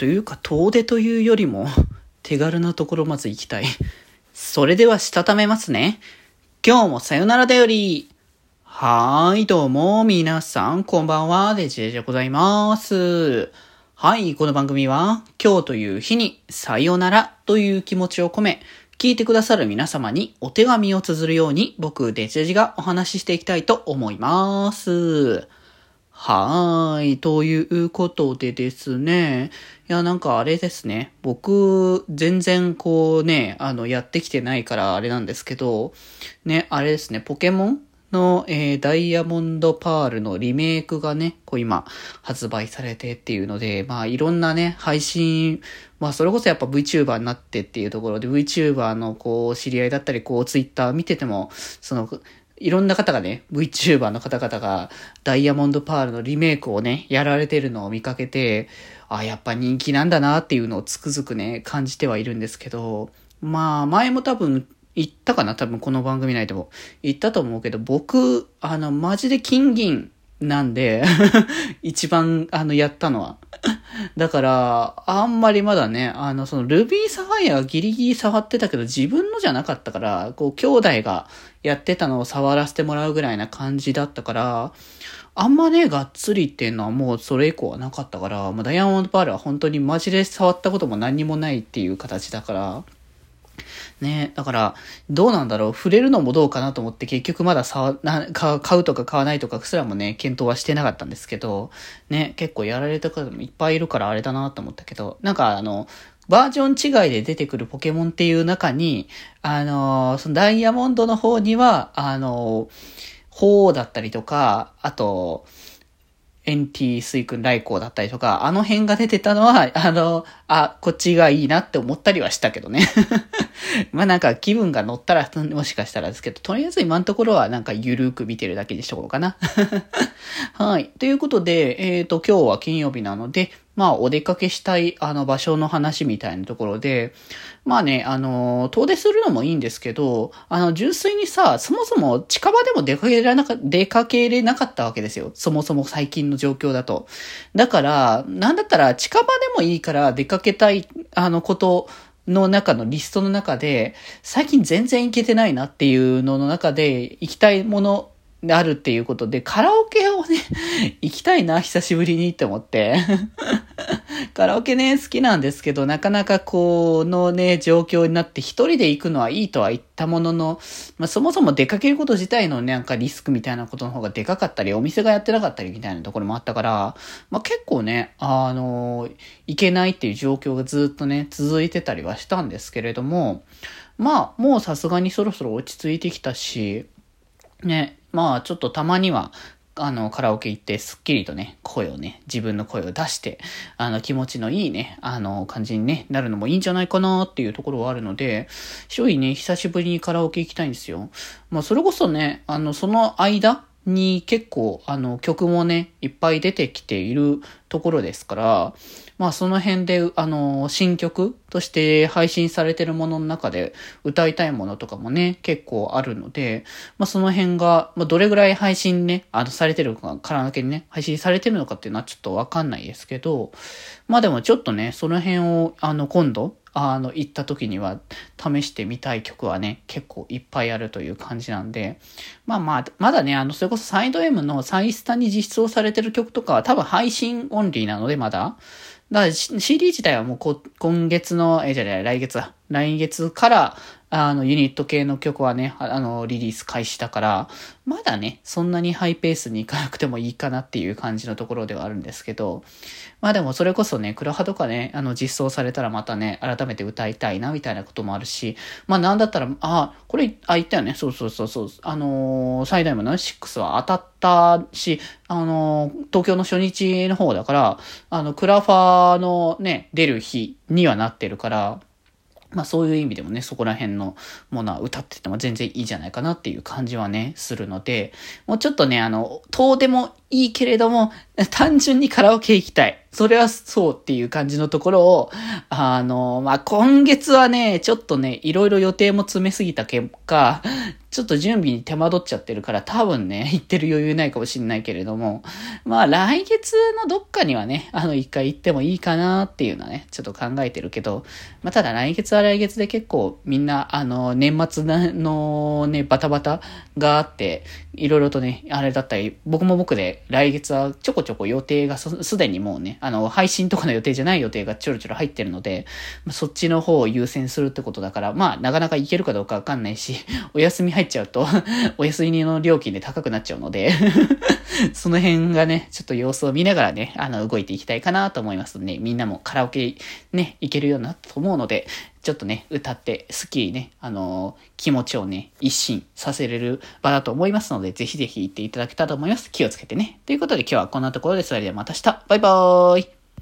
というか遠出というよりも 手軽なところまず行きたい。それではしたためますね。今日もさよならだより。はーい、どうも、皆さん、こんばんは、デジェジでございます。はい、この番組は、今日という日に、さよならという気持ちを込め、聞いてくださる皆様にお手紙を綴るように、僕、デジェジがお話ししていきたいと思います。はーい。ということでですね。いや、なんかあれですね。僕、全然こうね、あの、やってきてないからあれなんですけど、ね、あれですね、ポケモンの、えー、ダイヤモンドパールのリメイクがね、こう今、発売されてっていうので、まあいろんなね、配信、まあそれこそやっぱ VTuber になってっていうところで、VTuber のこう、知り合いだったり、こう、Twitter 見てても、その、いろんな方がね、VTuber の方々がダイヤモンドパールのリメイクをね、やられてるのを見かけて、あ、やっぱ人気なんだなっていうのをつくづくね、感じてはいるんですけど、まあ、前も多分言ったかな？多分この番組内でも。言ったと思うけど、僕、あの、マジで金銀なんで 一番、あの、やったのは。だから、あんまりまだね、あの、その、ルビーサファイアはギリギリ触ってたけど、自分のじゃなかったから、こう、兄弟がやってたのを触らせてもらうぐらいな感じだったから、あんまね、がっつりっていうのはもうそれ以降はなかったから、まあ、ダイヤモンドパールは本当にマジで触ったことも何にもないっていう形だから、ねだから、どうなんだろう。触れるのもどうかなと思って結局まださな買うとか買わないとかすらもね、検討はしてなかったんですけど、ね、結構やられた方もいっぱいいるからあれだなと思ったけど、なんかあの、バージョン違いで出てくるポケモンっていう中に、あのそのダイヤモンドの方には、あの鳳凰だったりとか、あと、エンティースイ君来光だったりとか、あの辺が出てたのは、あの、あ、こっちがいいなって思ったりはしたけどね。まあなんか気分が乗ったらもしかしたらですけど、とりあえず今のところはなんかゆるく見てるだけにしとこうかな。はい。ということで、えっ、ー、と、今日は金曜日なので、まあ、お出かけしたい、あの、場所の話みたいなところで、まあね、あの、遠出するのもいいんですけど、あの、純粋にさ、そもそも近場でも出かけられなか、出かけれなかったわけですよ。そもそも最近の状況だと。だから、なんだったら近場でもいいから出かけたい、あの、こと、の中のリストの中で、最近全然行けてないなっていうのの中で、行きたいものであるっていうことで、カラオケをね、行きたいな、久しぶりにって思って。カラオケね、好きなんですけど、なかなかこのね、状況になって一人で行くのはいいとは言ったものの、まあそもそも出かけること自体の、なんかリスクみたいなことの方がでかかったり、お店がやってなかったりみたいなところもあったから、まあ結構ね、あの、行けないっていう状況がずっとね、続いてたりはしたんですけれども、まあもうさすがにそろそろ落ち着いてきたし、ね、まあちょっとたまには、あの、カラオケ行ってすっきりとね、声をね、自分の声を出して、あの、気持ちのいいね、あの、感じにね、なるのもいいんじゃないかなっていうところはあるので、正直ね、久しぶりにカラオケ行きたいんですよ。まあ、それこそね、あの、その間、に結構あの曲もね、いっぱい出てきているところですから、まあその辺であの新曲として配信されてるものの中で歌いたいものとかもね、結構あるので、まあその辺が、まあどれぐらい配信ね、あのされてるか、からだけにね、配信されてるのかっていうのはちょっとわかんないですけど、まあでもちょっとね、その辺をあの今度、あの、行った時には試してみたい曲はね、結構いっぱいあるという感じなんで、まあまあ、まだね、あの、それこそサイド M のサイスタに実装されてる曲とかは多分配信オンリーなので、まだ。だから CD 自体はもうこ今月の、え、じゃない来月だ。来月から、あの、ユニット系の曲はね、あの、リリース開始だから、まだね、そんなにハイペースに行かなくてもいいかなっていう感じのところではあるんですけど、まあでもそれこそね、クラハとかね、あの、実装されたらまたね、改めて歌いたいな、みたいなこともあるし、まあなんだったら、あ、これ、あ、言ったよね、そうそうそうそう、あのー、最大もの6は当たったし、あのー、東京の初日の方だから、あの、クラファーのね、出る日にはなってるから、まあそういう意味でもね、そこら辺のものは歌ってても全然いいじゃないかなっていう感じはね、するので、もうちょっとね、あの、遠でもいいけれども、単純にカラオケ行きたい。それはそうっていう感じのところを、あの、まあ今月はね、ちょっとね、いろいろ予定も詰めすぎた結果、ちょっと準備に手間取っちゃってるから多分ね、行ってる余裕ないかもしんないけれども、まあ来月のどっかにはね、あの一回行ってもいいかなっていうのはね、ちょっと考えてるけど、まあただ来月は来月で結構みんな、あの、年末のね、バタバタがあって、いろいろとね、あれだったり、僕も僕で来月はちょこちょこ予定がすでにもうね、あの、配信とかの予定じゃない予定がちょろちょろ入ってるので、まあ、そっちの方を優先するってことだから、まあなかなか行けるかどうかわかんないし、お休み入入っちゃうと お休みの料金で高くなっちゃうので その辺がね、ちょっと様子を見ながらね、あの、動いていきたいかなと思いますので、みんなもカラオケね、行けるようになったと思うので、ちょっとね、歌って、スッキリね、あのー、気持ちをね、一新させれる場だと思いますので、ぜひぜひ行っていただけたらと思います。気をつけてね。ということで今日はこんなところです、それではまた明日。バイバーイ